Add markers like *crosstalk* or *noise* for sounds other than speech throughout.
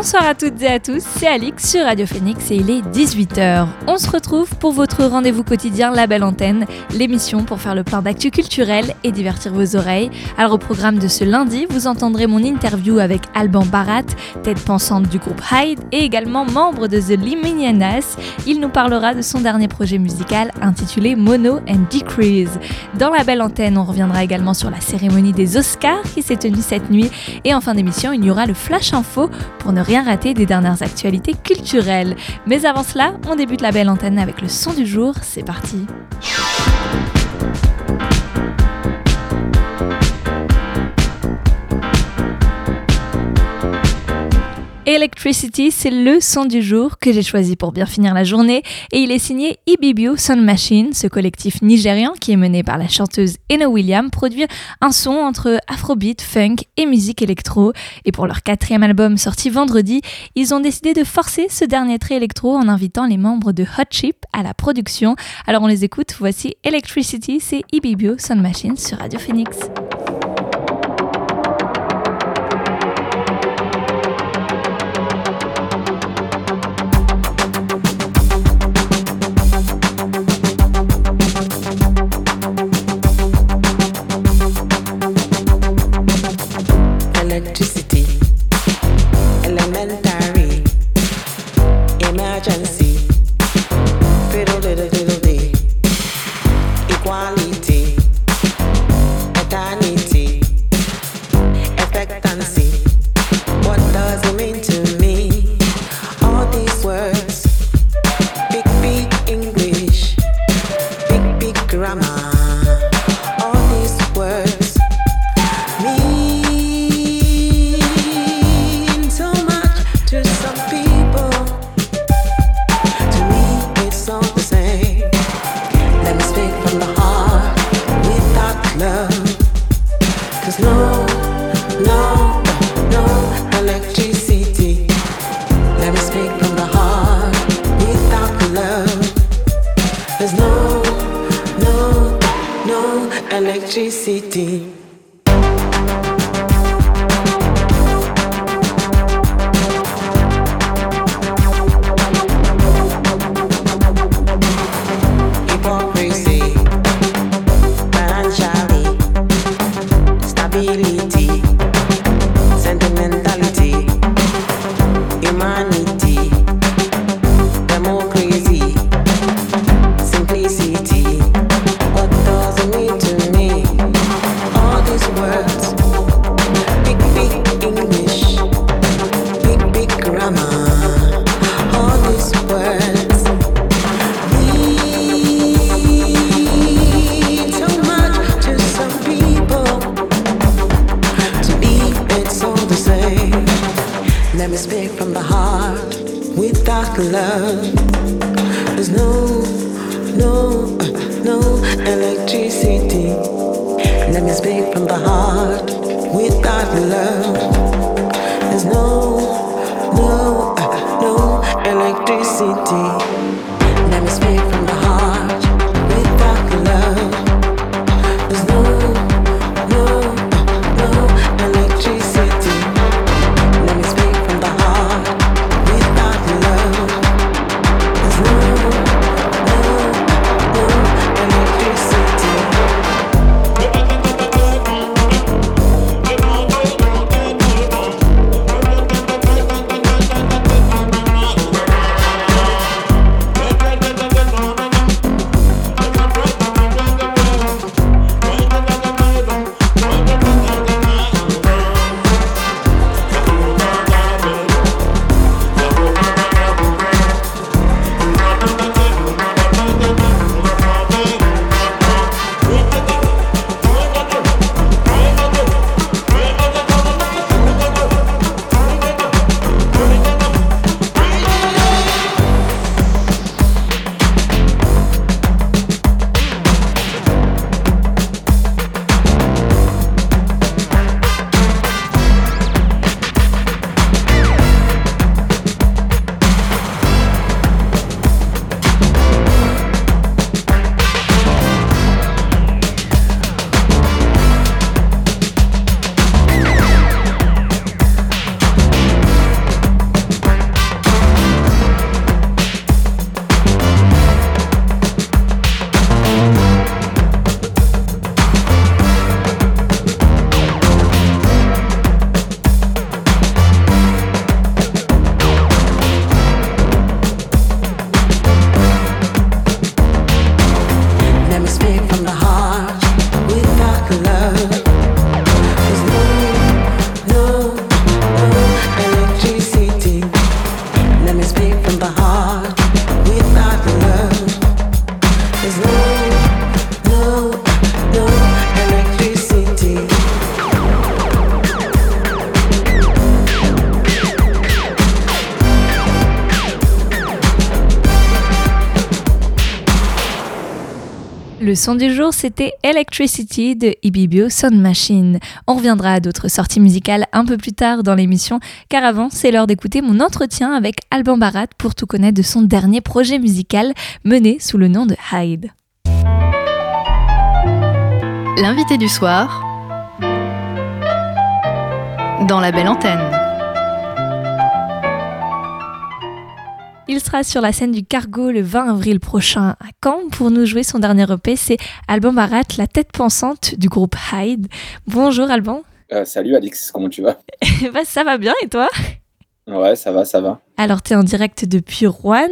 Bonsoir à toutes et à tous, c'est Alix sur Radio Phoenix et il est 18h. On se retrouve pour votre rendez-vous quotidien La Belle Antenne, l'émission pour faire le plein d'actu culturel et divertir vos oreilles. Alors au programme de ce lundi, vous entendrez mon interview avec Alban Barat, tête pensante du groupe Hyde et également membre de The Liminianas. Il nous parlera de son dernier projet musical intitulé Mono and Decrease. Dans La Belle Antenne, on reviendra également sur la cérémonie des Oscars qui s'est tenue cette nuit et en fin d'émission, il y aura le Flash Info pour ne rien rater des dernières actualités culturelles. Mais avant cela, on débute la belle antenne avec le son du jour. C'est parti. Electricity, c'est le son du jour que j'ai choisi pour bien finir la journée et il est signé Ibibio Sound Machine, ce collectif nigérian qui est mené par la chanteuse Eno William, produit un son entre afrobeat, funk et musique électro. Et pour leur quatrième album sorti vendredi, ils ont décidé de forcer ce dernier trait électro en invitant les membres de Hot Chip à la production. Alors on les écoute, voici Electricity, c'est Ibibio Sound Machine sur Radio Phoenix. Let me speak from the heart without love. There's no, no, no electricity. Let me speak from the heart without love. There's no, no, no electricity. Let me speak son du jour, c'était Electricity de Ibibio Sound Machine. On reviendra à d'autres sorties musicales un peu plus tard dans l'émission, car avant, c'est l'heure d'écouter mon entretien avec Alban Barat pour tout connaître de son dernier projet musical mené sous le nom de Hyde. L'invité du soir dans la belle antenne. Il sera sur la scène du Cargo le 20 avril prochain à Caen pour nous jouer son dernier EP. C'est Alban Barat, la tête pensante du groupe Hyde. Bonjour Alban. Euh, salut Alix, comment tu vas? *laughs* Bah, Ça va bien et toi? Ouais, ça va, ça va. Alors, tu es en direct depuis Rouen.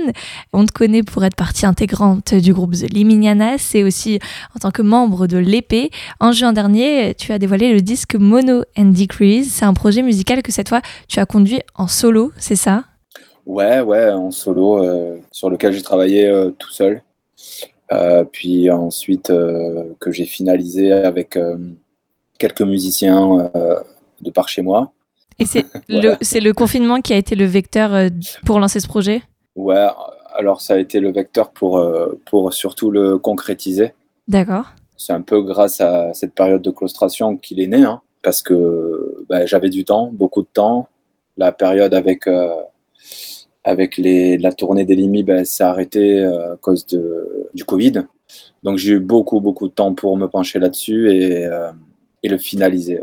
On te connaît pour être partie intégrante du groupe The Liminianas et aussi en tant que membre de l'épée. En juin dernier, tu as dévoilé le disque Mono and Decrease. C'est un projet musical que cette fois, tu as conduit en solo, c'est ça? Ouais, ouais, en solo, euh, sur lequel j'ai travaillé euh, tout seul. Euh, puis ensuite, que j'ai finalisé avec quelques musiciens de par chez moi. Et c'est *laughs* le, le, confinement qui a été le vecteur pour lancer ce projet? Ouais, alors ça a été le vecteur pour, pour surtout le concrétiser. D'accord. C'est un peu grâce à cette période de claustration qu'il est né, hein, parce que bah, j'avais du temps, beaucoup de temps. La période avec avec les, la tournée des limites, ben, ça a arrêté euh, à cause de, du Covid. Donc j'ai eu beaucoup, beaucoup de temps pour me pencher là-dessus et, euh, et, le finaliser.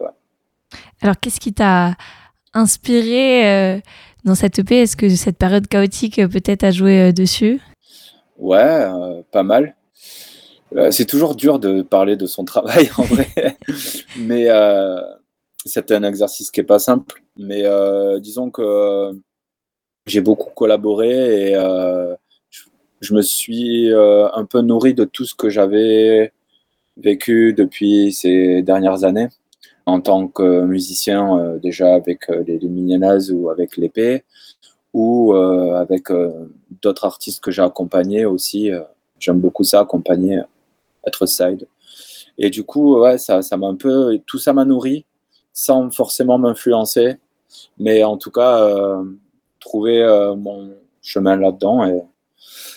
Alors qu'est-ce qui t'a inspiré euh, dans cette EP Est-ce que cette période chaotique peut-être a joué dessus? Ouais, pas mal. c'est toujours dur de parler de son *laughs* travail en vrai, mais c'était un exercice qui n'est pas simple. Mais disons que j'ai beaucoup collaboré et euh, je, me suis euh, un peu nourri de tout ce que j'avais vécu depuis ces dernières années en tant que musicien, euh, déjà avec les, les ou avec l'épée, ou avec d'autres artistes que j'ai accompagnés aussi. J'aime beaucoup ça, accompagner, être side. Et du coup, ouais, ça, ça m'a un peu, tout ça m'a nourri sans forcément m'influencer. Mais en tout cas, trouver euh, mon chemin là-dedans et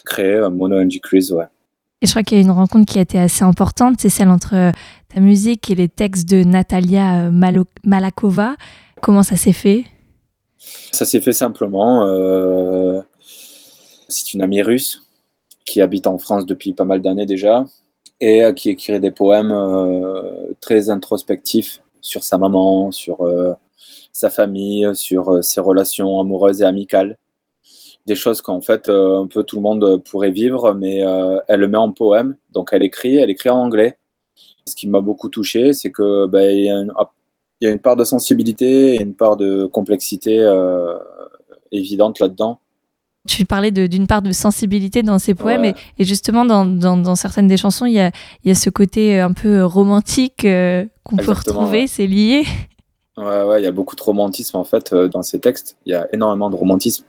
créer Mono and Decrease, ouais. Et je crois qu'il y a une rencontre qui a été assez importante, c'est celle entre euh, ta musique et les textes de Natalia euh, Malakova. Comment ça s'est fait? Ça s'est fait simplement. c'est une amie russe qui habite en France depuis pas mal d'années déjà et qui écrit des poèmes très introspectifs sur sa maman, sur sa famille, sur euh, ses relations amoureuses et amicales. Des choses qu'en fait euh, un peu tout le monde pourrait vivre, mais euh, elle le met en poème. Donc elle écrit, elle écrit en anglais. Ce qui m'a beaucoup touché, c'est que ben, il, y a une, part de sensibilité et une part de complexité évidente là-dedans. Tu parlais d'une part de sensibilité dans ces poèmes et, justement dans, dans, certaines des chansons, il y a, y a, ce côté un peu romantique qu'on peut retrouver, c'est lié. Ouais, ouais, il y a beaucoup de romantisme en fait euh, dans ces textes. Il y a énormément de romantisme,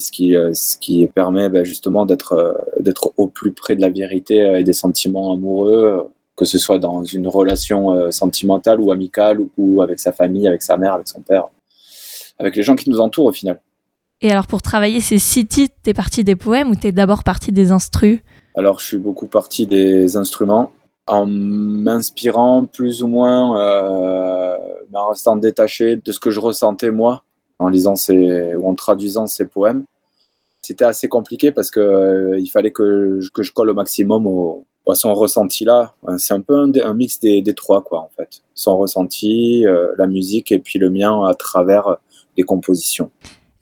ce qui, euh, ce qui permet bah, justement d'être euh, d'être au plus près de la vérité et des sentiments amoureux, que ce soit dans une relation sentimentale ou amicale ou avec sa famille, avec sa mère, avec son père, avec les gens qui nous entourent au final. Et alors pour travailler ces six titres, t'es parti des poèmes ou t'es d'abord parti des instrus? Alors je suis beaucoup parti des instruments en m'inspirant plus ou moins, euh, en restant détaché de ce que je ressentais moi, en lisant ces, ou en traduisant ces poèmes. C'était assez compliqué parce que euh, il fallait que je, que je colle au maximum au, à son ressenti là. C'est un peu un, mix des, des, trois quoi en fait. Son ressenti, euh, la musique et puis le mien à travers les compositions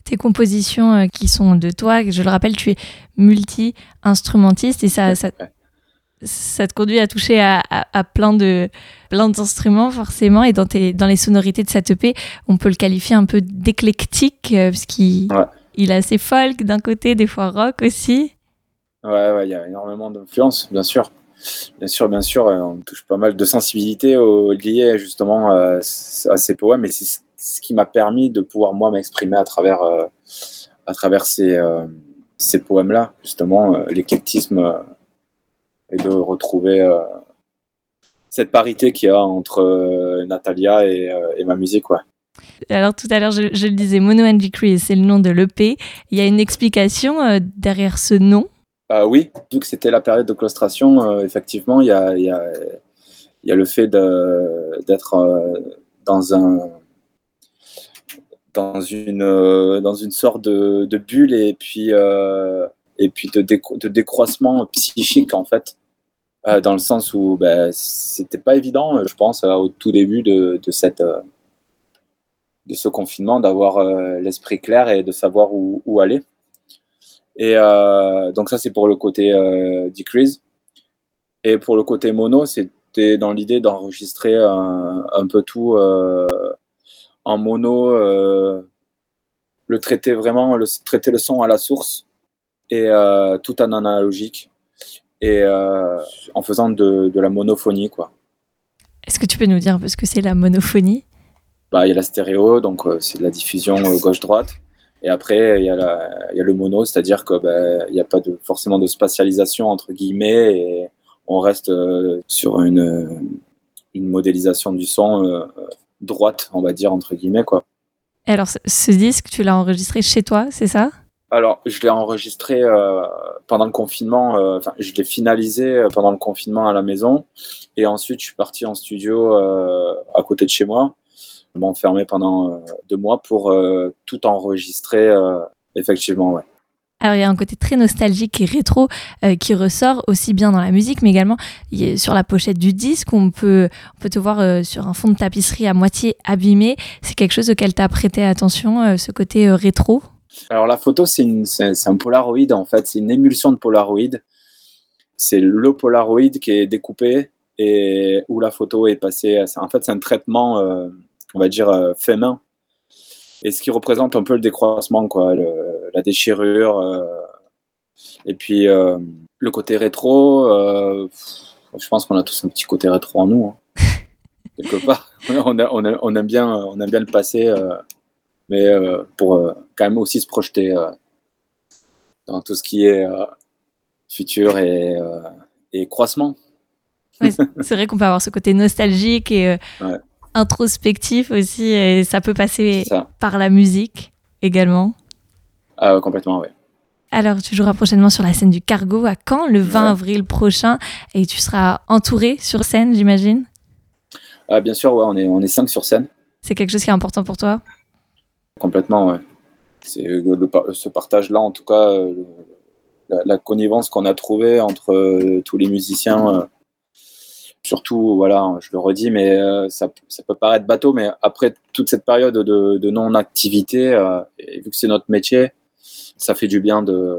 tes compositions euh, qui sont de toi. Je le rappelle, tu es multi-instrumentiste et ça, ça, ça te conduit à toucher à, plein de plein d'instruments forcément. Et dans tes dans les sonorités de cette EP on peut le qualifier un peu d'éclectique euh, parce qu'il il est assez folk d'un côté des fois rock aussi. Ouais ouais il y a énormément d'influence bien sûr. Bien sûr bien sûr euh, on touche pas mal de sensibilité au, liée justement euh, à ces poèmes. Et c'est ce qui m'a permis de pouvoir moi m'exprimer à travers à travers ces ces poèmes-là, justement, l'éclectisme et de retrouver cette parité qu'il y a entre Natalia et, et, ma musique. quoi. Alors tout à l'heure, je, le disais, Mono and Decrease, c'est le nom de l'EP. Il y a une explication derrière ce nom? Euh, oui, vu que c'était la période de claustration, euh, effectivement, il y a, y, a, y a, le fait d'être euh, dans un dans une dans une sorte de, de bulle et puis et puis de, de, décroissement psychique en fait dans le sens où ben, c'était pas évident je pense au tout début de, ce confinement d'avoir l'esprit clair et de savoir où, aller et euh, donc ça, c'est pour le côté euh, decrease. Et pour le côté mono, c'était dans l'idée d'enregistrer un, un, peu tout euh, en mono, le traiter vraiment, le, traiter le son à la source et tout en analogique et en faisant de, de, la monophonie. quoi. Est-ce que tu peux nous dire un peu ce que c'est la monophonie? Bah, Il y a la stéréo, donc c'est la diffusion gauche-droite. Et après, il y, a y a le mono, c'est-à-dire qu'il ben, n'y a pas de, forcément de spatialisation entre guillemets et on reste euh, sur une, une modélisation du son euh, droite, on va dire, entre guillemets. Quoi. Et alors, ce disque, tu l'as enregistré chez toi, c'est ça? Alors, je l'ai enregistré euh, pendant le confinement, enfin, je l'ai finalisé pendant le confinement à la maison. Et ensuite, je suis parti en studio à côté de chez moi m'enfermer pendant euh, deux mois pour euh, tout enregistrer, euh, effectivement, ouais. Alors il y a un côté très nostalgique et rétro qui ressort aussi bien dans la musique, mais également sur la pochette du disque, on peut, on peut te voir sur un fond de tapisserie à moitié abîmé. C'est quelque chose auquel tu as prêté attention, ce côté rétro? Alors la photo, c'est un Polaroid en fait, c'est une émulsion de Polaroid. C'est le Polaroid qui est découpé et où la photo est passée. En fait, c'est un traitement on va dire, euh, fait main. Et ce qui représente un peu le décroissement, quoi, la déchirure. Euh, et puis euh, le côté rétro, je pense qu'on a tous un petit côté rétro en nous. Hein. *laughs* quelque part. On, aime bien, on aime bien le passé, mais pour quand même aussi se projeter dans tout ce qui est futur et, et croissement. c'est vrai qu'on peut avoir ce côté nostalgique et introspectif aussi, et ça peut passer par la musique également. Ah, complètement, oui. Alors, tu joueras prochainement sur la scène du Cargo à Caen le 20 avril prochain et tu seras entouré sur scène, j'imagine? Ah, Bien sûr, ouais, on est, on est cinq sur scène. C'est quelque chose qui est important pour toi? Complètement, ouais. C'est ce partage-là, en tout cas, euh, la, la, connivence qu'on a trouvée entre euh, tous les musiciens euh, surtout, voilà, je le redis, mais euh, ça, ça, peut paraître bateau, mais après toute cette période de, non-activité, euh, et vu que c'est notre métier, ça fait du bien de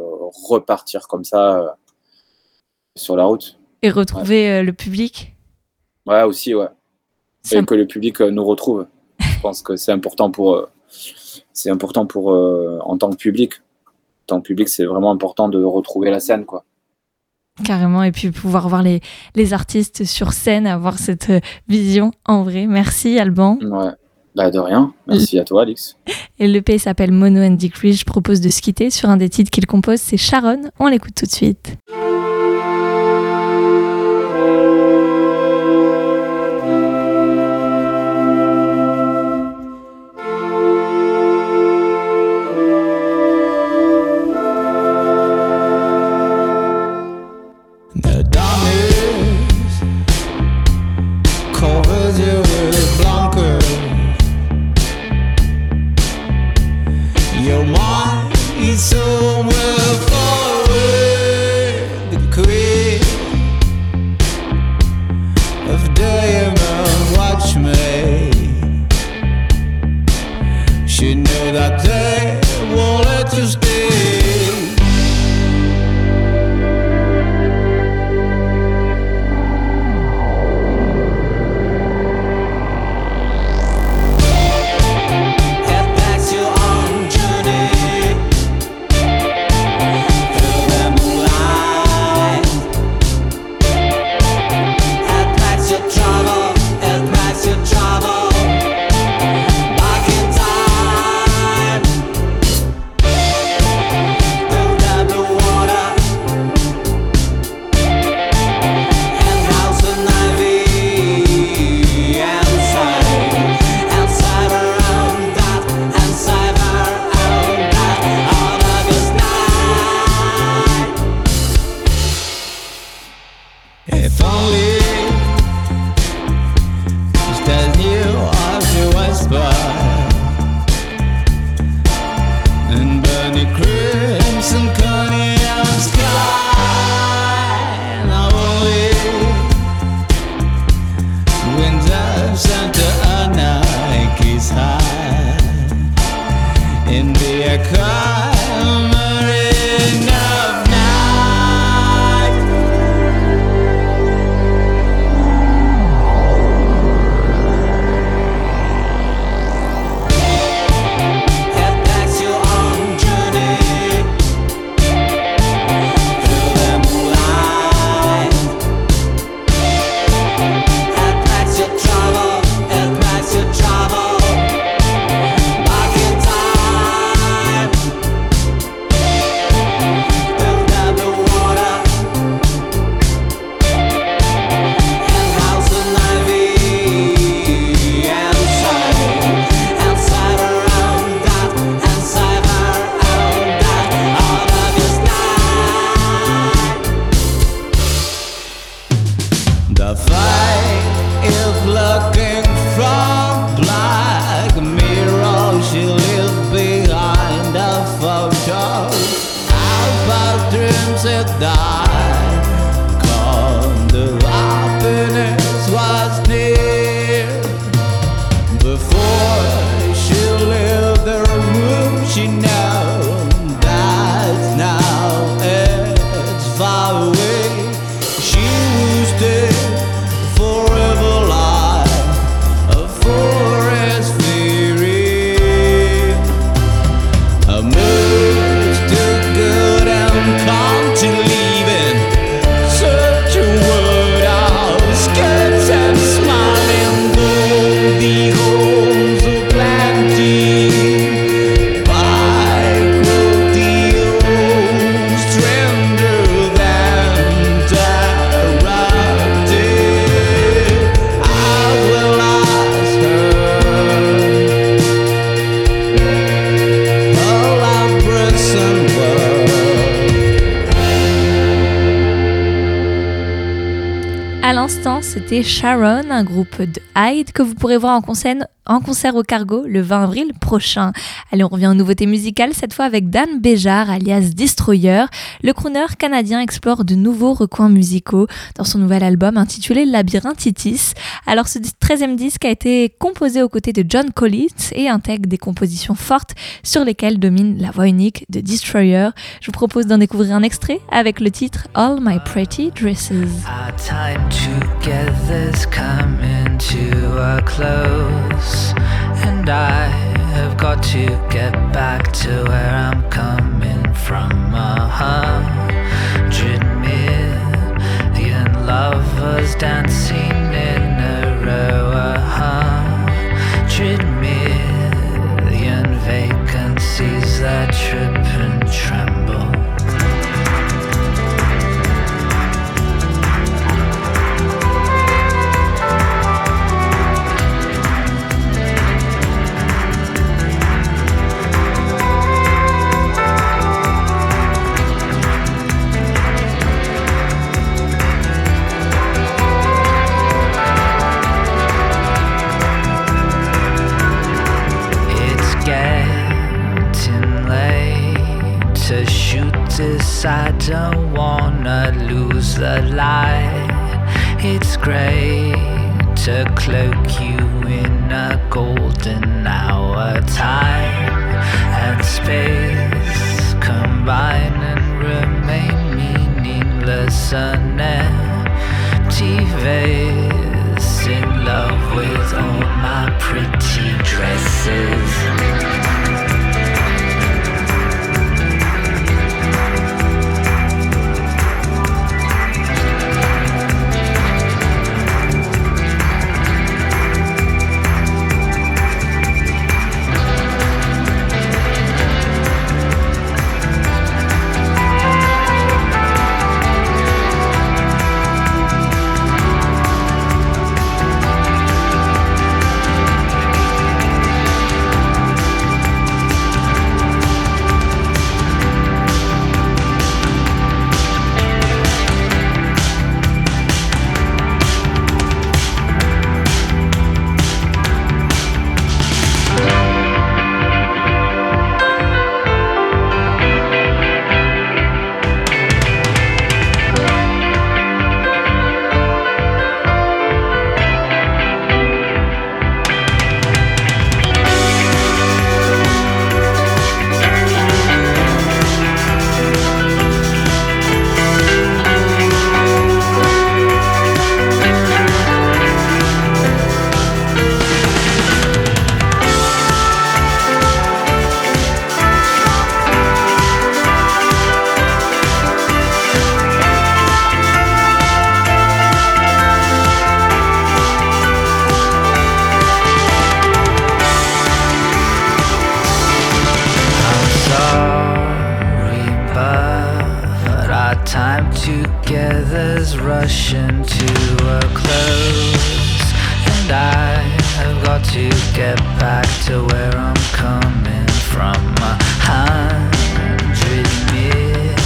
repartir comme ça euh, sur la route. Et retrouver le public Ouais, aussi, ouais. Et que le public nous retrouve. je pense que c'est important pour, c'est important pour en tant que public. En tant que public, c'est vraiment important de retrouver la scène, quoi. Carrément, et puis pouvoir voir les, les artistes sur scène, avoir cette euh, vision en vrai. Merci Alban. Ouais. Bah de rien, merci à toi Alix. Et le pays s'appelle Mono and Decrease. Je propose de se quitter sur un des titres qu'il compose, c'est Sharon. On l'écoute tout de suite. America. C'était Sharon, un groupe de Hyde que vous pourrez voir en concert, en concert au Cargo le 20 avril prochain. Allez, on revient aux nouveautés musicales, cette fois avec Dan Béjar, alias Destroyer. Le crooner canadien explore de nouveaux recoins musicaux dans son nouvel album intitulé Labyrinthitis. Alors, ce 13e disque a été composé aux côtés de John Collins et intègre des compositions fortes sur lesquelles domine la voix unique de Destroyer. Je vous propose d'en découvrir un extrait avec le titre All My Pretty Dresses. Our time coming to a close, and I have got to get back to where I'm coming from. A hundred million lovers dancing I don't wanna lose the light. It's great to cloak you in a golden hour. Time and space combine and remain meaningless. An empty vase in love with all my pretty dresses. Time together's rushing to a close, and I have got to get back to where I'm coming from. A hundred million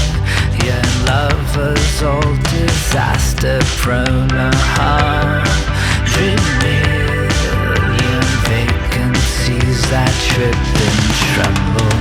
lovers, all disaster prone. A hundred million vacancies that trip and tremble.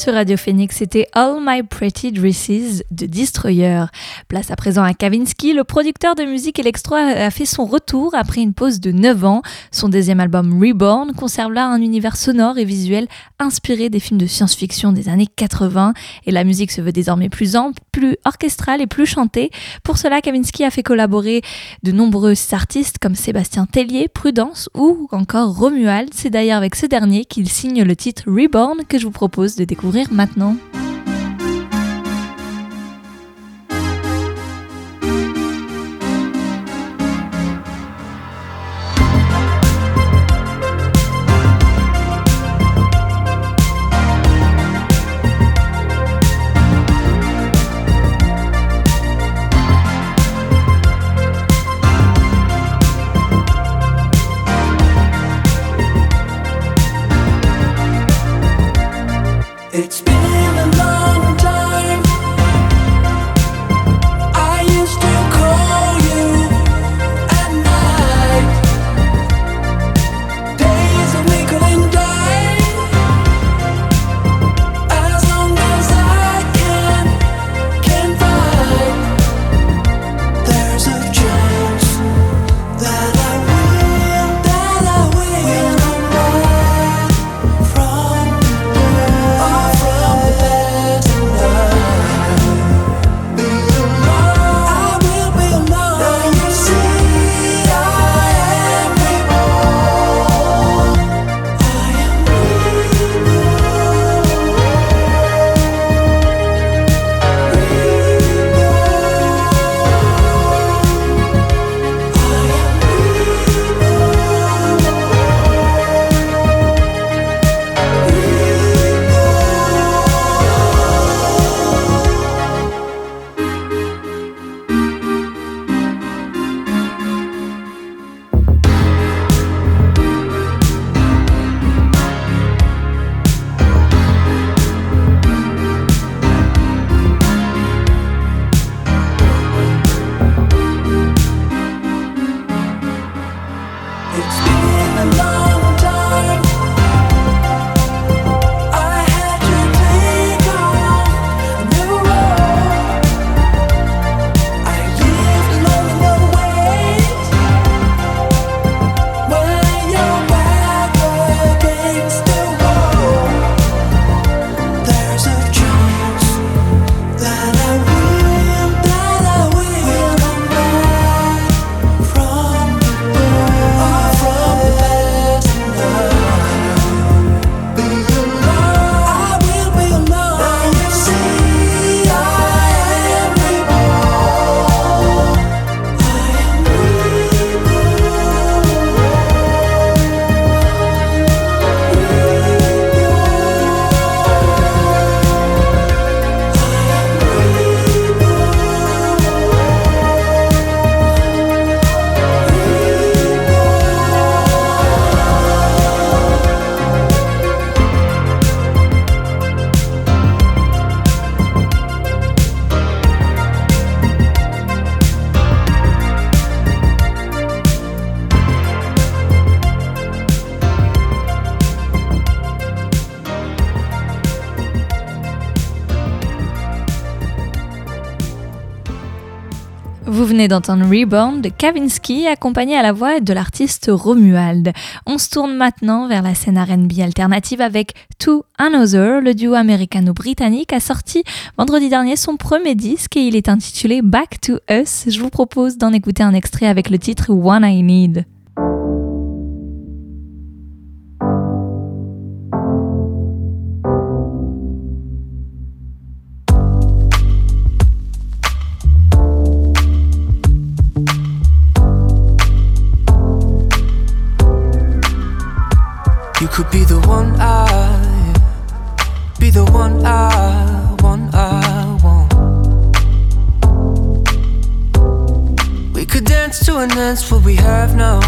Sur Radio Phoenix, c'était All My Pretty Dresses de Destroyer. Place à présent à Kavinsky, le producteur de musique électro a fait son retour après une pause de 9 ans. Son deuxième album Reborn conserve là un univers sonore et visuel inspiré des films de science-fiction des années 80 et la musique se veut désormais plus ample, plus orchestrale et plus chantée. Pour cela, Kavinsky a fait collaborer de nombreux artistes comme Sébastien Tellier, Prudence ou encore Romuald. C'est d'ailleurs avec ce dernier qu'il signe le titre Reborn que je vous propose de découvrir maintenant. Venez d'entendre Reborn de Kavinsky, accompagné à la voix de l'artiste Romuald. On se tourne maintenant vers la scène RB alternative avec To Another. Le duo américano-britannique a sorti vendredi dernier son premier disque et il est intitulé Back to Us. Je vous propose d'en écouter un extrait avec le titre One I Need. An answer we have now,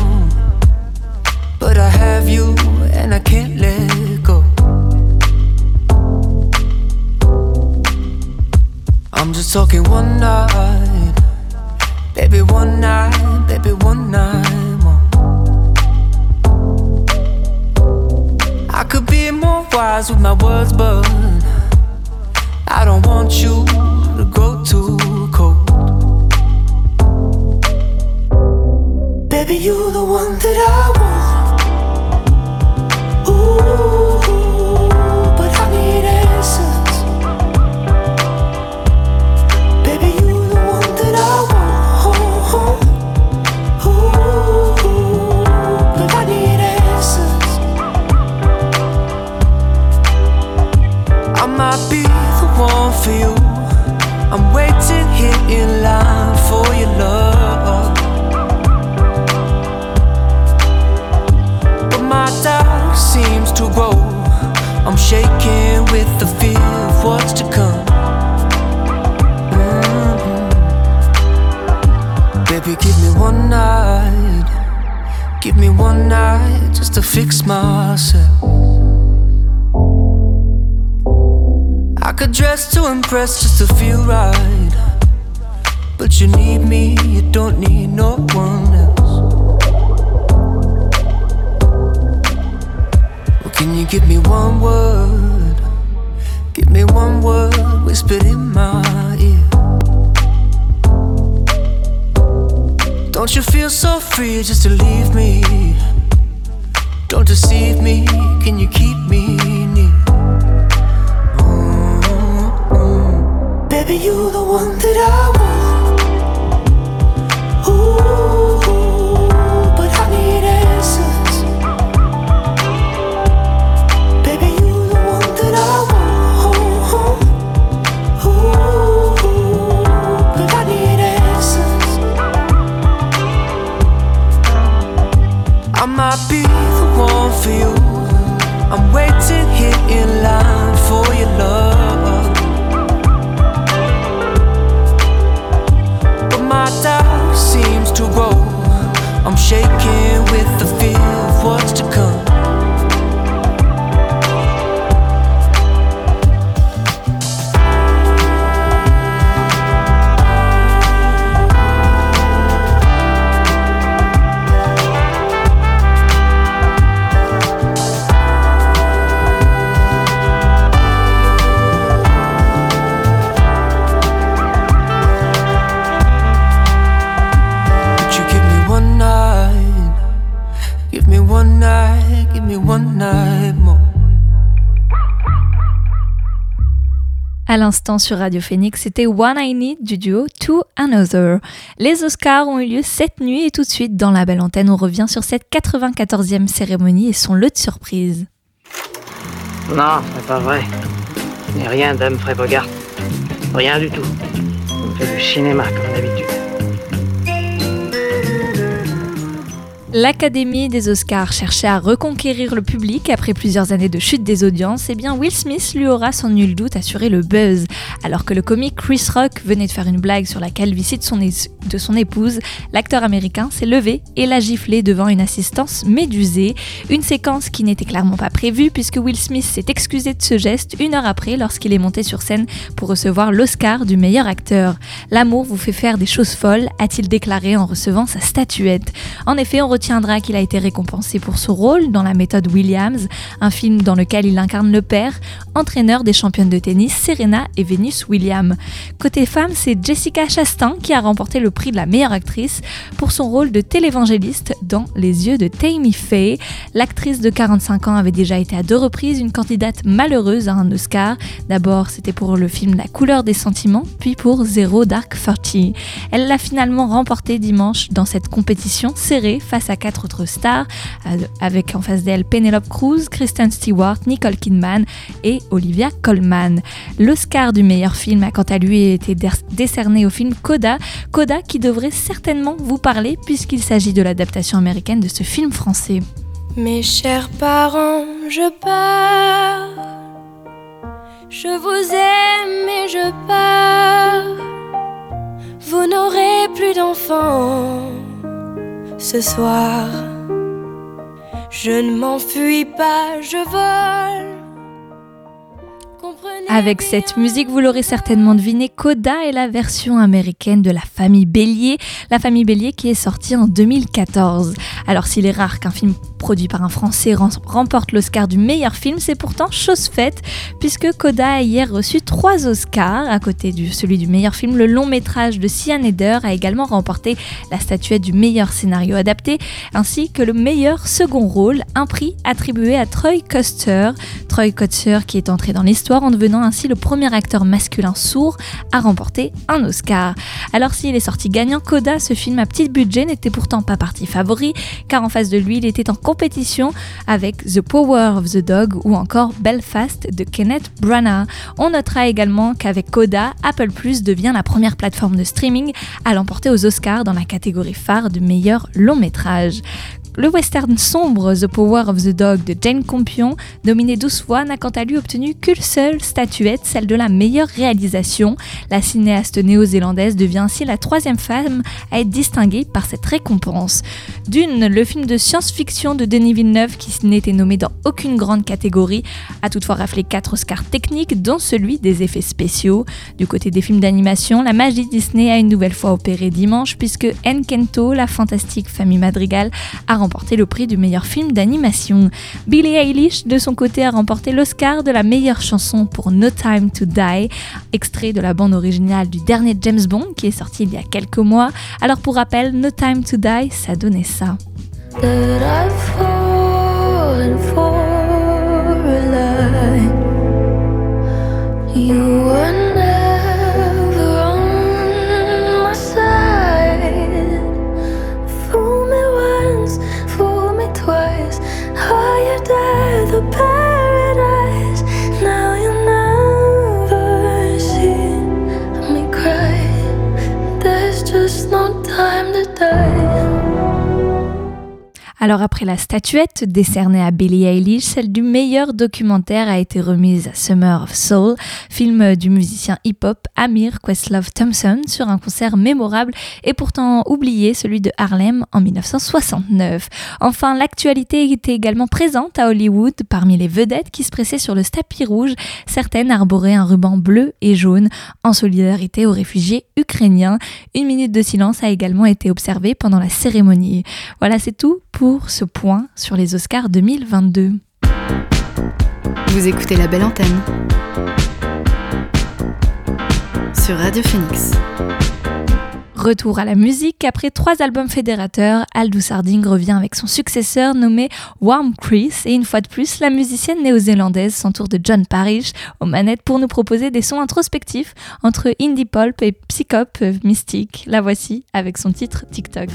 but I have you and I can't let go. I'm just talking one night, baby, one night, baby, one night more. I could be more wise with my words, but I don't want you to grow too Baby, you the one that I want. Ooh, but I need answers. Baby, you the one that I want. Ooh, but I need answers. I might be the one for you. I'm waiting here in line for your love. Doubt seems to grow. I'm shaking with the fear of what's to come. Mhm. Baby, give me one night. Give me one night just to fix myself. I could dress to impress just to feel right. But you need me, you don't need no one you give me one word? Give me one word whispered in my ear. Don't you feel so free just to leave me? Don't deceive me, can you keep me near? Baby, you're the one that I want. Ooh, be the one for you. I'm waiting here in line for your love. But my doubt seems to grow. I'm shaking with the fear of what's to come. L'instant sur Radio Phoenix, c'était One I Need du duo To Another. Les Oscars ont eu lieu cette nuit et tout de suite dans la belle antenne, on revient sur cette 94e cérémonie et son lot de surprises. Non, c'est pas vrai. N'est rien d'Humphrey Bogart. Rien du tout. On fait du cinéma comme d'habitude. L'Académie des Oscars cherchait à reconquérir le public après plusieurs années de chute des audiences, et bien Will Smith lui aura sans nul doute assuré le buzz. Alors que le comique Chris Rock venait de faire une blague sur la calvitie de son, é- de son épouse, l'acteur américain s'est levé et l'a giflé devant une assistance médusée. Une séquence qui n'était clairement pas prévue puisque Will Smith s'est excusé de ce geste une heure après lorsqu'il est monté sur scène pour recevoir l'Oscar du meilleur acteur. L'amour vous fait faire des choses folles, a-t-il déclaré en recevant sa statuette. En effet, on retiendra qu'il a été récompensé pour ce rôle dans La méthode Williams, un film dans lequel il incarne le père, entraîneur des championnes de tennis Serena et Venus Williams. Côté femme, c'est Jessica Chastain qui a remporté le prix de la meilleure actrice pour son rôle de télévangéliste dans Les yeux de Tammy Faye. L'actrice de 45 ans avait déjà été à deux reprises une candidate malheureuse à un Oscar. D'abord, c'était pour le film La couleur des sentiments, puis pour Zero Dark Thirty. Elle l'a finalement remporté dimanche dans cette compétition serrée face à quatre autres stars, euh, avec en face d'elle Penelope Cruz, Kristen Stewart, Nicole Kidman et Olivia Colman. L'Oscar du meilleur film a quant à lui été dé- décerné au film Coda, Coda qui devrait certainement vous parler puisqu'il s'agit de l'adaptation américaine de ce film français. Mes chers parents, je pars. Je vous aime et je pars. Vous n'aurez plus d'enfants ce soir. Je ne m'enfuis pas, je vole. Avec cette musique, vous l'aurez certainement deviné, Coda est la version américaine de La Famille Bélier, La Famille Bélier qui est sortie en 2014. Alors s'il est rare qu'un film produit par un Français rem- remporte l'Oscar du meilleur film, c'est pourtant chose faite, puisque Coda a hier reçu trois Oscars. À côté de celui du meilleur film, le long métrage de Sian Eder a également remporté la statuette du meilleur scénario adapté, ainsi que le meilleur second rôle, un prix attribué à Troy Custer. Troy Custer qui est entré dans l'histoire en devenant ainsi le premier acteur masculin sourd à remporter un Oscar. Alors s'il est sorti gagnant, Coda, ce film à petit budget, n'était pourtant pas parti favori, car en face de lui, il était en compétition avec The Power of the Dog ou encore Belfast de Kenneth Branagh. On notera également qu'avec Coda, Apple Plus devient la première plateforme de streaming à l'emporter aux Oscars dans la catégorie phare du meilleur long métrage. Le western sombre The Power of the Dog de Jane Campion, nominé 12 fois, n'a quant à lui obtenu qu'une seule statuette, celle de la meilleure réalisation. La cinéaste néo-zélandaise devient ainsi la troisième femme à être distinguée par cette récompense. Dune, le film de science-fiction de Denis Villeneuve qui n'était nommé dans aucune grande catégorie, a toutefois raflé 4 Oscars techniques, dont celui des effets spéciaux. Du côté des films d'animation, la magie Disney a une nouvelle fois opéré dimanche puisque Encanto, la fantastique famille Madrigal, a remporté le prix du meilleur film d'animation. Billie Eilish, de son côté, a remporté l'Oscar de la meilleure chanson pour No Time to Die, extrait de la bande originale du dernier James Bond qui est sorti il y a quelques mois. Alors pour rappel, No Time to Die, ça donnait ça. Alors après la statuette décernée à Billie Eilish, celle du meilleur documentaire a été remise à Summer of Soul, film du musicien hip-hop Amir Questlove Thompson sur un concert mémorable et pourtant oublié, celui de Harlem en 1969. Enfin, l'actualité était également présente à Hollywood parmi les vedettes qui se pressaient sur le tapis rouge. Certaines arboraient un ruban bleu et jaune en solidarité aux réfugiés ukrainiens. Une minute de silence a également été observée pendant la cérémonie. Voilà, c'est tout pour ce point sur les Oscars 2022. Vous écoutez la belle antenne sur Radio Phoenix. Retour à la musique, après trois albums fédérateurs, Aldous Harding revient avec son successeur nommé Warm Chris et une fois de plus, la musicienne néo-zélandaise s'entoure de John Parrish aux manettes pour nous proposer des sons introspectifs entre indie pulp et psychop mystique. La voici avec son titre TikTok.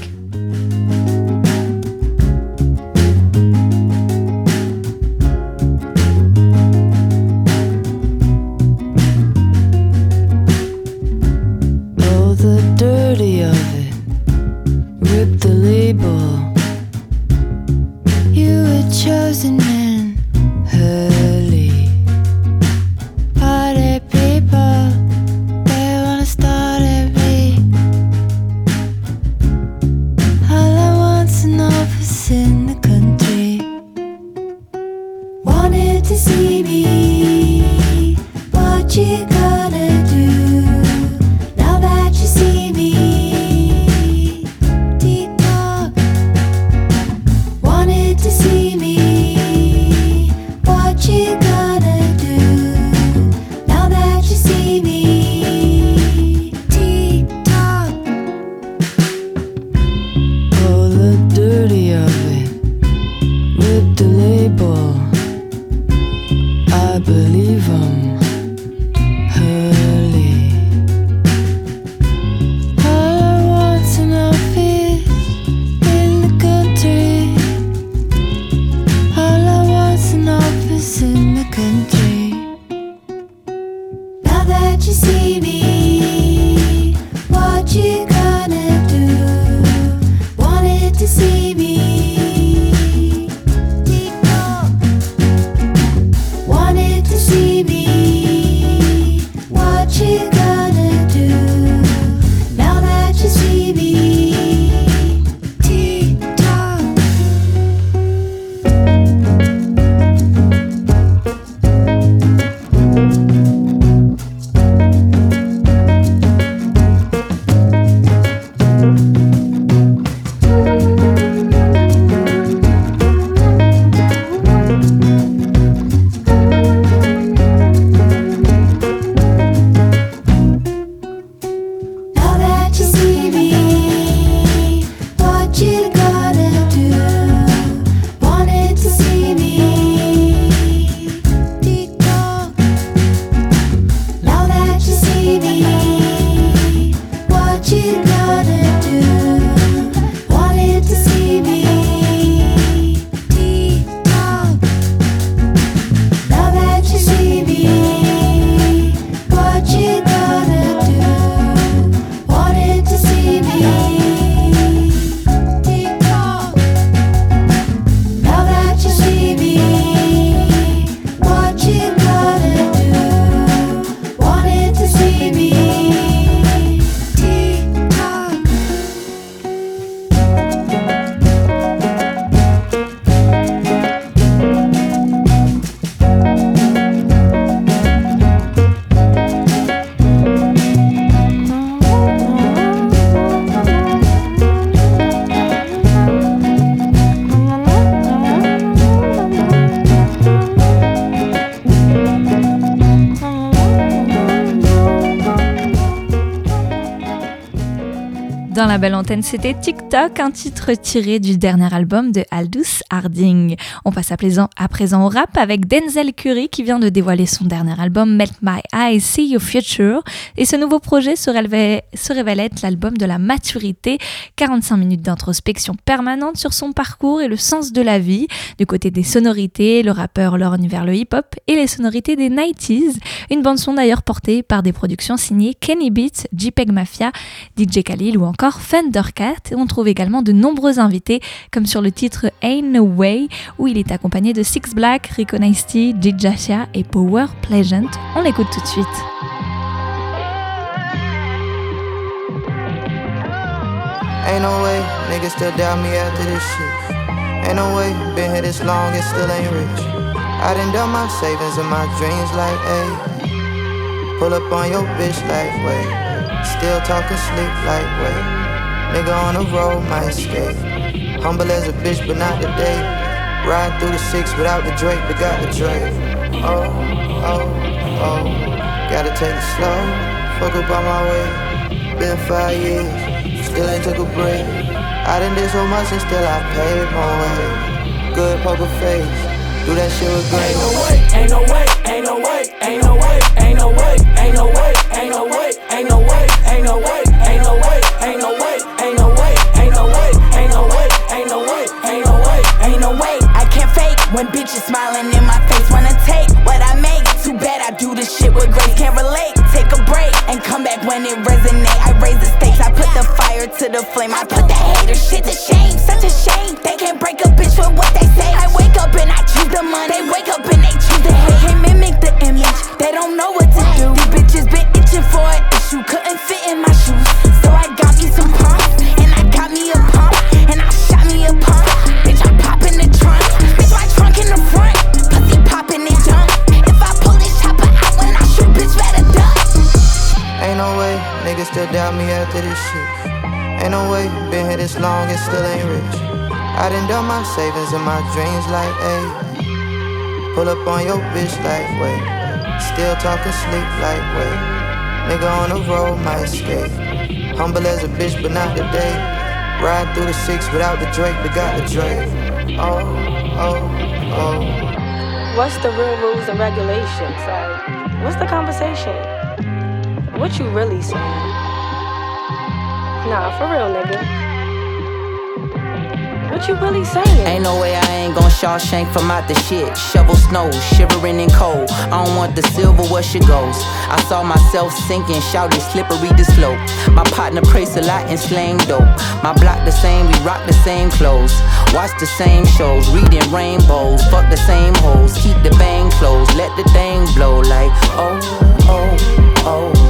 The dirty of it. Rip the label. You were chosen early. La belle antenne, c'était TikTok, un titre tiré du dernier album de Aldous Harding. On passe à présent, au rap avec Denzel Curry qui vient de dévoiler son dernier album Melt My Eyes, See Your Future. Et ce nouveau projet se révèle, se révèle être l'album de la maturité, 45 minutes d'introspection permanente sur son parcours et le sens de la vie. Du côté des sonorités, le rappeur lorgne vers le hip-hop et les sonorités des 90s. Une bande son d'ailleurs portée par des productions signées Kenny Beats, JPEG Mafia, DJ Khalil ou encore Thundercat. Et on trouve également de nombreux invités, comme sur le titre Ain't No Way, où il est accompagné de Six Black, Rico Nasty, Jashia et Power Pleasant. On l'écoute tout de suite. Ain't no way, niggas still doubt me after this shit. Ain't no way, been here this long and still ain't rich. I done done my savings and my dreams like, ayy. Pull up on your bitch like, wait. Still talking sleep like, wait. Nigga on the road, might escape. Humble as a bitch, but not today. Ride through the six without the Drake, but got the Drake. Oh, oh, oh. Gotta take it slow. Fuck up on my way. Been five years, still ain't took a break. I done did so much and still I paid my way. Good poker face, do that shit with grace. Ain't no way, ain't no way, when bitches smiling in my face. Wanna take what I make. Too bad I do this shit with grace. Can't relate. Take a break and come back when it resonate. I raise the stakes. I put the fire to the flame. I put the hater shit to shame. Such a shame. They can't break a bitch with what they say. I wake up and I choose the money. They wake up and they choose the hate. Can't mimic the image. They don't know what to do. These bitches been itching for an issue. Couldn't fit in my shoes. Still doubt me after this shit. Ain't no way, been here this long and still ain't rich. I done done my savings and my dreams like, ayy. Pull up on your bitch like, wait. Still talking sleep like, wait. Nigga on the road, might escape. Humble as a bitch, but not today. Ride through the six without the Drake, but got the Drake. Oh, oh, oh. What's the real rules and regulations? Like, what's the conversation? What you really saying? Nah, for real, nigga. What you really saying? Ain't no way I ain't gon' Shawshank from out the shit. Shovel snow, shivering in cold. I don't want the silver, where she goes. I saw myself sinking, shouting slippery the slope. My partner prays a lot and slang dope. My block the same, we rock the same clothes. Watch the same shows, reading rainbows. Fuck the same hoes, keep the bang closed. Let the thing blow like, oh, oh, oh,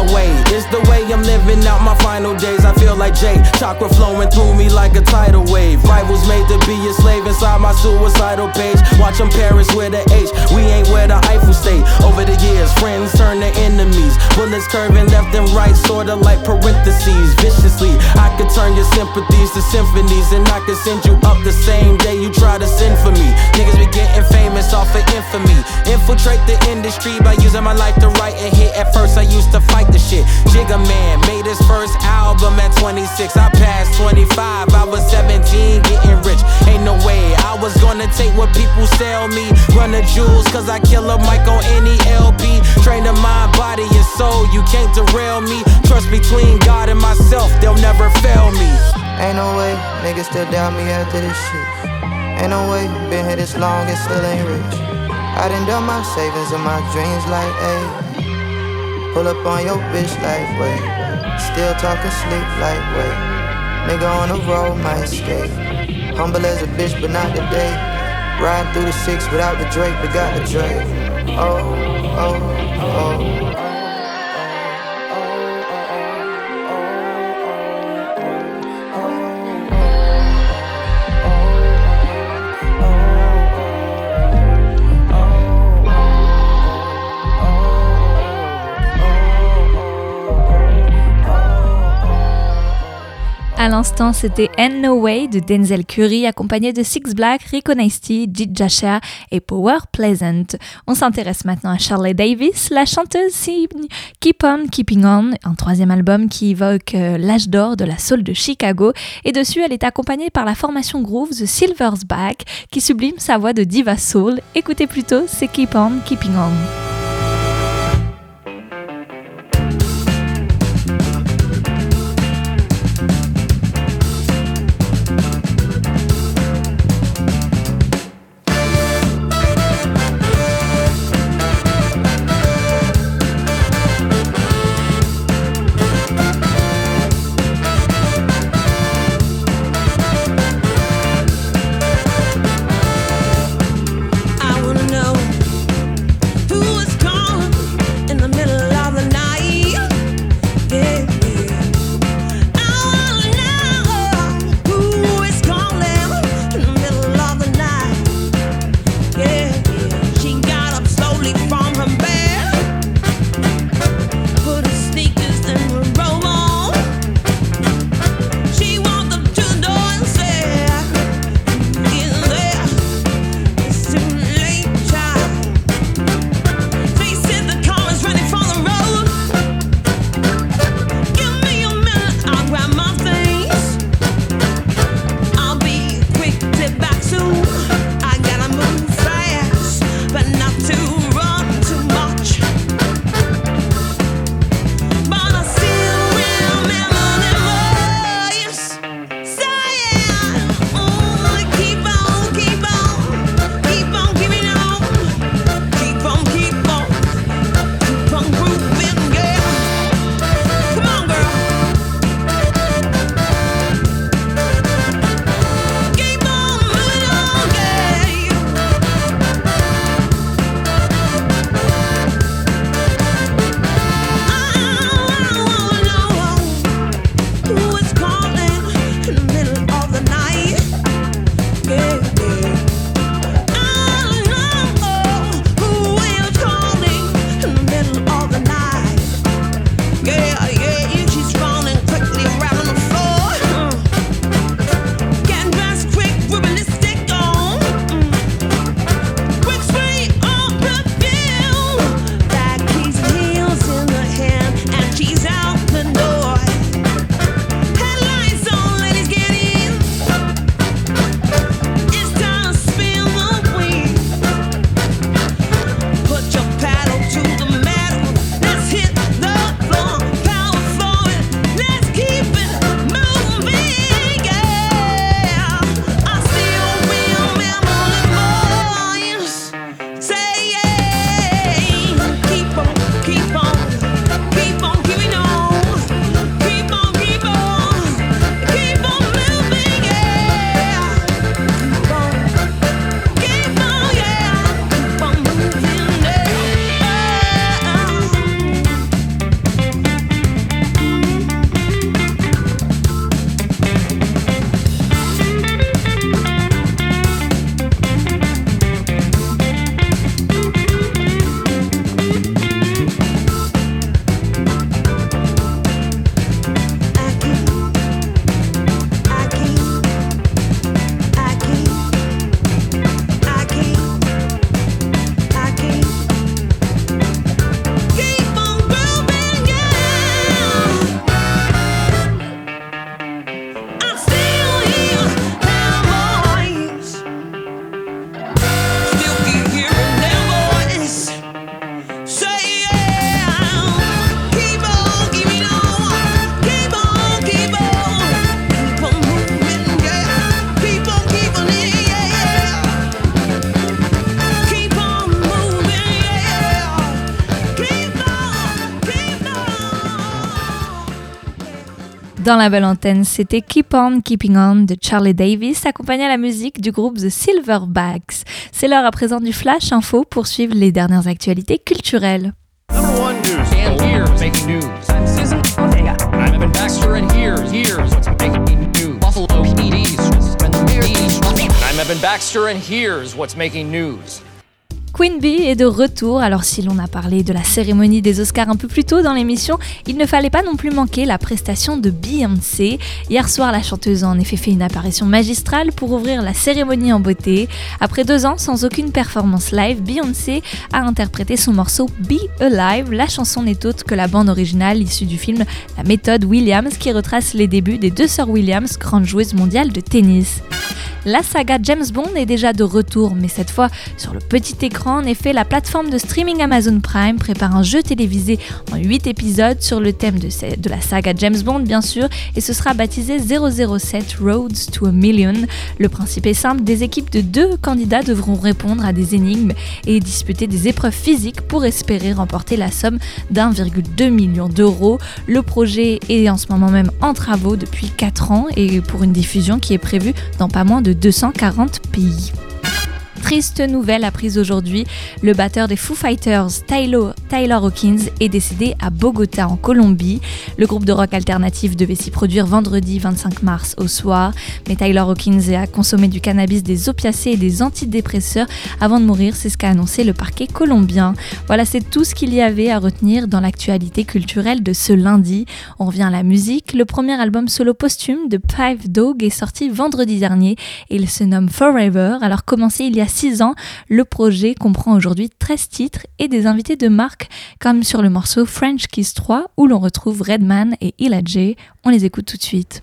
oh. Ain't no way, it's the way I'm living out my final days. I feel like Jay, chakra flowing through me like a tidal wave. Rivals made to be a slave inside my suicidal page. Watch them Paris with a H, we ain't where the Eiffel State. Over the years, friends turn to enemies. Bullets curving left and right, sorta like parentheses. Viciously, I could turn your sympathies to symphonies, and I could send you up the same day you try to send for me. Niggas be getting famous off of infamy. Infiltrate the industry by using my life to write a hit. At first, I used to fight the shit. Jigga Man made his first album at 26. I passed 25. I was 17, getting rich. Ain't no way I was gonna take what people sell me. Run the jewels, cause I kill a mic on any LP. Train the mind, body, and soul. You can't derail me. Trust between God and myself, they'll never fail me. Ain't no way, niggas still doubt me after this shit. Ain't no way, been here this long and still ain't rich. I done done my savings and my dreams like, ayy. Pull up on your bitch wait. Still talking sleep wait. Nigga on the road, might escape. Humble as a bitch, but not today. Riding through the six without the Drake, but got the Drake. Oh, oh, oh. À l'instant, c'était And No Way de Denzel Curry, accompagné de Six Black, Rico Nasty, Jit Jasha et Power Pleasant. On s'intéresse maintenant à Charlotte Davis, la chanteuse signe Keep On Keeping On, un troisième album qui évoque euh, l'âge d'or de la soul de Chicago. Et dessus, elle est accompagnée par la formation groove The Silver's Back, qui sublime sa voix de diva soul. Écoutez plutôt, c'est Keep On Keeping On. dans la belle antenne, c'était Keep On Keeping On de Charlie Davis, accompagné à la musique du groupe The Silverbacks. C'est l'heure à présent du Flash Info pour suivre les dernières actualités culturelles. I'm Evan Baxter and here's what's making news? Queen Bee est de retour, alors si l'on a parlé de la cérémonie des Oscars un peu plus tôt dans l'émission, il ne fallait pas non plus manquer la prestation de Beyoncé. Hier soir, la chanteuse a en effet fait une apparition magistrale pour ouvrir la cérémonie en beauté. Après deux ans sans aucune performance live, Beyoncé a interprété son morceau Be Alive. La chanson n'est autre que la bande originale issue du film La méthode Williams qui retrace les débuts des deux sœurs Williams, grandes joueuses mondiales de tennis. La saga James Bond est déjà de retour, mais cette fois sur le petit écran. En effet, la plateforme de streaming Amazon Prime prépare un jeu télévisé en 8 épisodes sur le thème de, la saga James Bond, bien sûr, et ce sera baptisé 007 Roads to a Million. Le principe est simple, des équipes de deux candidats devront répondre à des énigmes et disputer des épreuves physiques pour espérer remporter la somme d'1,2 million d'euros. Le projet est en ce moment même en travaux depuis 4 ans et pour une diffusion qui est prévue dans pas moins de 240 pays. Triste nouvelle apprise aujourd'hui, le batteur des Foo Fighters, Tyler, Hawkins, est décédé à Bogota en Colombie. Le groupe de rock alternatif devait s'y produire vendredi 25 mars au soir, mais Tyler Hawkins a consommé du cannabis, des opiacés et des antidépresseurs avant de mourir, c'est ce qu'a annoncé le parquet colombien. Voilà, c'est tout ce qu'il y avait à retenir dans l'actualité culturelle de ce lundi. On revient à la musique. Le premier album solo posthume de Five Dog est sorti vendredi dernier et il se nomme Forever. Alors commencé il y a 6 ans, le projet comprend aujourd'hui 13 titres et des invités de marque comme sur le morceau French Kiss 3 où l'on retrouve Redman et Illa J. On les écoute tout de suite.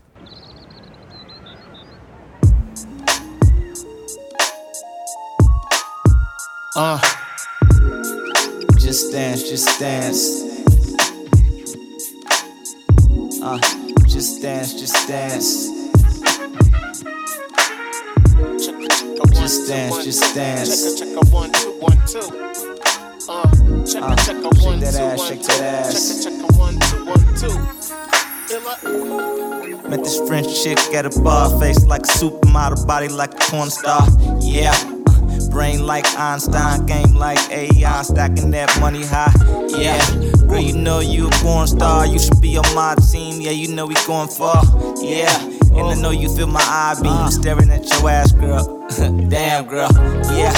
Just dance, just dance. Check a one, two, one, two. Uh, check Uh, a check a one, that two, ass, one, shake two. that ass. Check a check a one, two, one, two. Met this French chick at a bar, face like a supermodel, body like a porn star. Yeah. uh, Brain like Einstein, game like AI, stacking that money high. Yeah, girl, you know you a porn star. You should be on my team. Yeah, you know we going far. Yeah, and I know you feel my eye beam uh-huh. staring at your ass, girl. *laughs* Damn, girl. Yeah,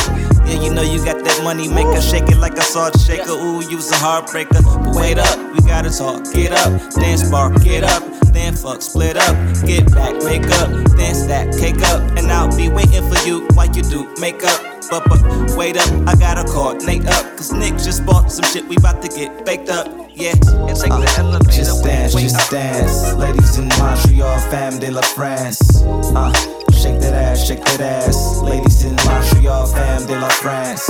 yeah, you know you got that money maker, shake it like a salt shaker. Ooh, you's a heartbreaker. But wait up, we gotta talk. Get up, dance bar, get up, then fuck, split up, get back, make up, then stack, cake up, and I'll be waiting for you while you do make up. But, but wait up, I gotta coordinate up, cause Nick just bought some shit we about to get baked up. Yeah, and take the elevator. Just dance, just dance. Ladies in Montreal, fam de la France. Uh, shake that ass, shake that ass. Ladies in Montreal, fam de la France.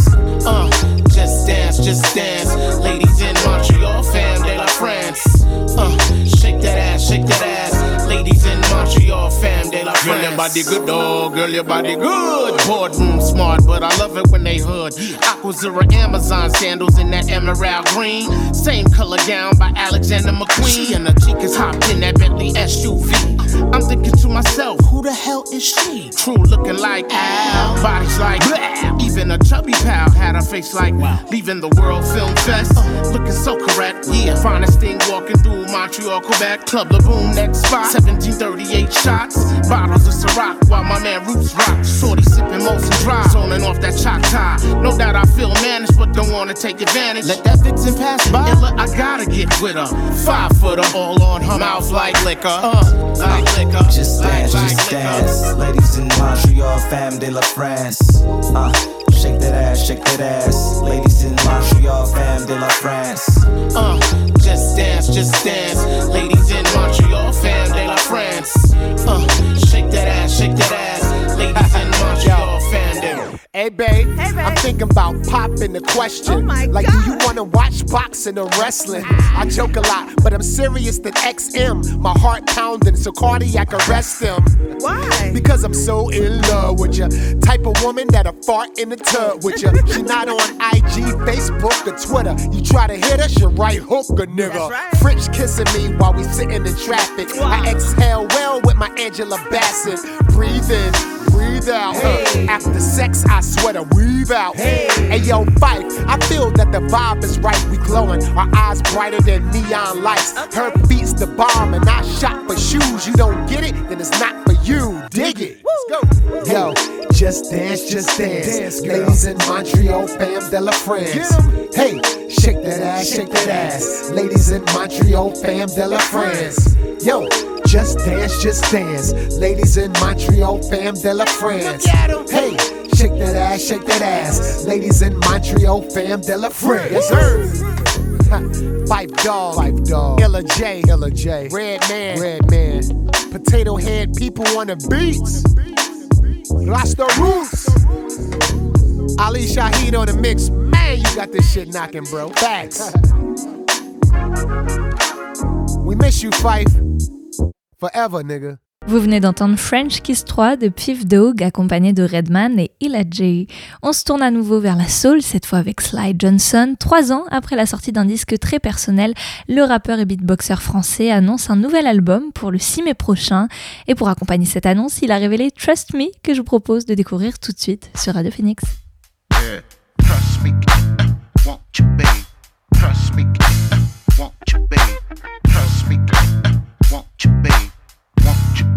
Uh, just dance, just dance. Ladies in Montreal, fam de la France. Uh, shake that ass, shake that ass. Ladies in Montreal, fam they la France. Girl, your body good, dog. Girl, your body good. Boardroom smart, but I love it when they hood. Aquazura Amazon sandals in that emerald green. Same color gown by Alexander McQueen. And the Chicas hopped in that Bentley SUV. I'm thinking to myself, who the hell is she? True looking like Al, bodies like bleh. Even a chubby pal had a face like wow. leaving the World Film Fest. looking so correct, yeah. Finest thing walking through Montreal, Quebec. Club the boom next spot. 1738 shots, bottles of Ciroc while my man Roots rock. Shorty sipping Molson Dry, zoning off that Choctaw. No doubt I feel managed, but don't wanna take advantage. Let that vixen pass by. Illa, I gotta get with her. Five footer, all on her mouth like liquor. Uh, like Just dance, just dance. Ladies in Montreal, fam de la France. Uh, shake that ass, shake that ass. Ladies in Montreal, fam de la France. Uh, just dance, just dance. Ladies in Montreal, fam de la France. Uh, shake that ass, shake that ass. Ladies in Montreal, fam de Hey babe, I'm thinking about popping the question. like, do you wanna watch boxing or wrestling? I joke a lot, but I'm serious than XM. My heart pounding, so cardiac arrest him. Why? Because I'm so in love with ya. Type of woman that'll fart in the tub with ya. *laughs* She not on IG, Facebook, or Twitter. You try to hit her, she right hook a nigga. French kissing me while we sitting in the traffic. I exhale well with my Angela Bassett. Breathe in, breathe out. After sex, I sweat a weave out. Hey yo, Fife, I feel that the vibe is right. We glowing, our eyes brighter than neon lights. Her beats the bomb, and I shot for shoes. You don't get it, then it's not for you. Dig it. Let's go. Yo, just dance, just dance. Ladies in Montreal, fam de la France. Hey, shake that ass, shake that ass. Ladies in Montreal, fam de la France. Yo, just dance, just dance. Ladies in Montreal, fam de la France. Hey, shake that ass, shake that ass. Ladies in Montreal, fam de la France. Yes, sir. *laughs* Five dog, five dog. Illa J, Illa J. Red man, red man. Potato head people on the beats. Rasta roots. Ali Shaheed on the mix. Man, you got this shit knocking, bro. Facts. *laughs* we miss you, Fife. Forever, nigga. Vous venez d'entendre French Kiss 3 de Piff Dog accompagné de Redman et Illa J. On se tourne à nouveau vers la soul, cette fois avec Sly Johnson. Trois ans après la sortie d'un disque très personnel, le rappeur et beatboxer français annonce un nouvel album pour le 6 mai prochain. Et pour accompagner cette annonce, il a révélé Trust Me que je vous propose de découvrir tout de suite sur Radio Phoenix. Yeah, trust me, uh, won't you? Trust me, uh, won't you? Trust me, uh, won't you? Uh, be?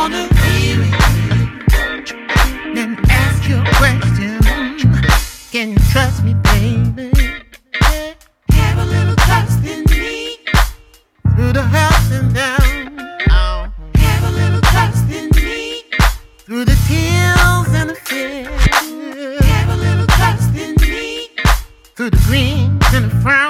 wanna with you. Then ask your question. Can you trust me, baby? Have a little trust in me. Through the ups and downs. Have a little trust in me. Through the tears and the fears. Have a little trust in me. Through the greens and the frowns.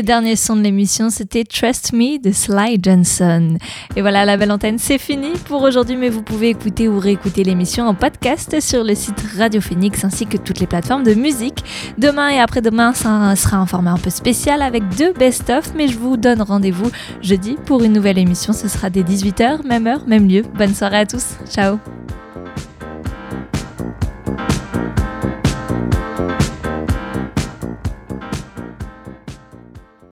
Le dernier son de l'émission, c'était Trust Me de Sly Johnson. Et voilà, la belle antenne, c'est fini pour aujourd'hui, mais vous pouvez écouter ou réécouter l'émission en podcast sur le site Radio Phoenix ainsi que toutes les plateformes de musique. Demain et après-demain, ça sera un format un peu spécial avec deux best-of, mais je vous donne rendez-vous jeudi pour une nouvelle émission. Ce sera dès 18h, même heure, même lieu. Bonne soirée à tous. Ciao